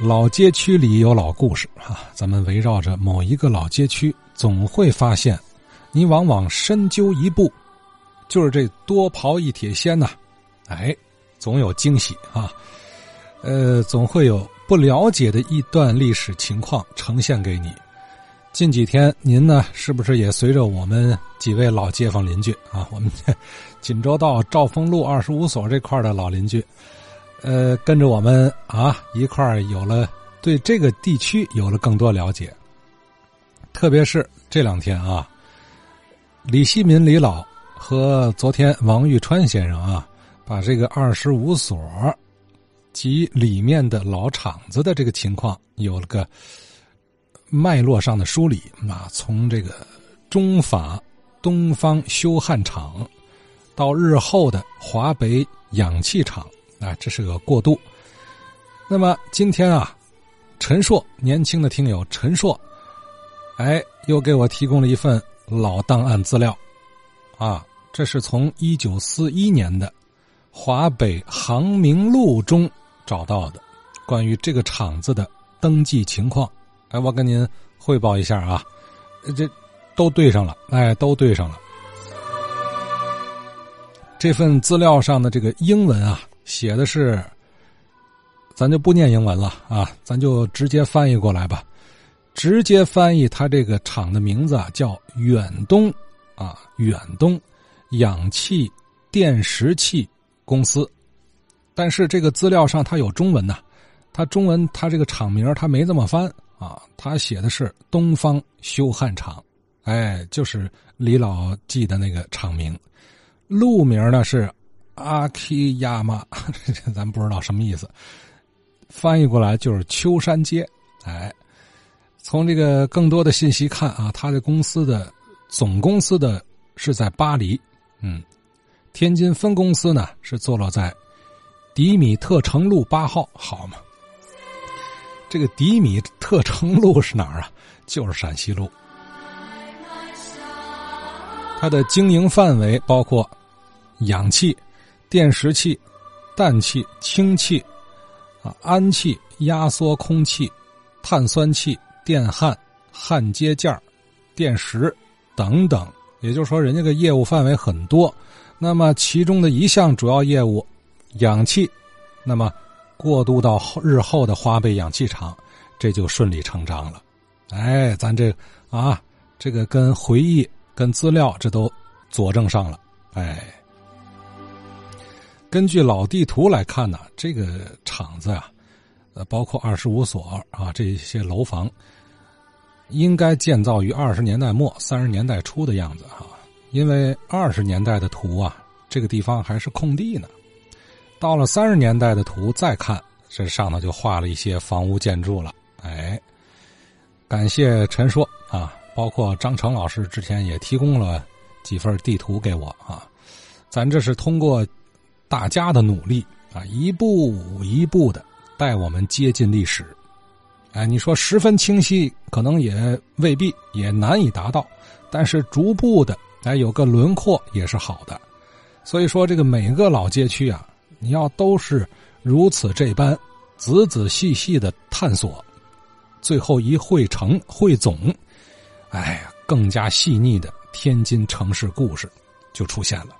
老街区里有老故事啊，咱们围绕着某一个老街区，总会发现，你往往深究一步，就是这多刨一铁锨呐，哎，总有惊喜啊，呃，总会有不了解的一段历史情况呈现给你。近几天，您呢是不是也随着我们几位老街坊邻居啊，我们 锦州道兆丰路二十五所这块的老邻居？呃，跟着我们啊一块儿有了对这个地区有了更多了解，特别是这两天啊，李希民李老和昨天王玉川先生啊，把这个二十五所及里面的老厂子的这个情况有了个脉络上的梳理啊，从这个中法东方修焊厂到日后的华北氧气厂。啊，这是个过渡。那么今天啊，陈硕年轻的听友陈硕，哎，又给我提供了一份老档案资料，啊，这是从一九四一年的华北航明录中找到的，关于这个厂子的登记情况。哎，我跟您汇报一下啊，这都对上了，哎，都对上了。这份资料上的这个英文啊。写的是，咱就不念英文了啊，咱就直接翻译过来吧。直接翻译，它这个厂的名字啊叫远东啊，远东氧气电石器公司。但是这个资料上它有中文呐，它中文它这个厂名它没这么翻啊，它写的是东方修焊厂，哎，就是李老记的那个厂名。路名呢是。阿基亚玛，咱不知道什么意思，翻译过来就是秋山街。哎，从这个更多的信息看啊，他的公司的总公司的是在巴黎，嗯，天津分公司呢是坐落在迪米特城路八号，好嘛？这个迪米特城路是哪儿啊？就是陕西路。它的经营范围包括氧气。电石器、氮气、氢气、啊氨气、压缩空气、碳酸气、电焊、焊接件电石等等。也就是说，人家个业务范围很多。那么其中的一项主要业务，氧气，那么过渡到日后的花呗氧气厂，这就顺理成章了。哎，咱这啊，这个跟回忆、跟资料，这都佐证上了。哎。根据老地图来看呢，这个厂子呀，呃，包括二十五所啊，这些楼房，应该建造于二十年代末三十年代初的样子哈。因为二十年代的图啊，这个地方还是空地呢。到了三十年代的图再看，这上头就画了一些房屋建筑了。哎，感谢陈说啊，包括张成老师之前也提供了几份地图给我啊，咱这是通过。大家的努力啊，一步一步的带我们接近历史。哎，你说十分清晰，可能也未必，也难以达到。但是逐步的，哎，有个轮廓也是好的。所以说，这个每个老街区啊，你要都是如此这般仔仔细细的探索，最后一汇成汇总，哎呀，更加细腻的天津城市故事就出现了。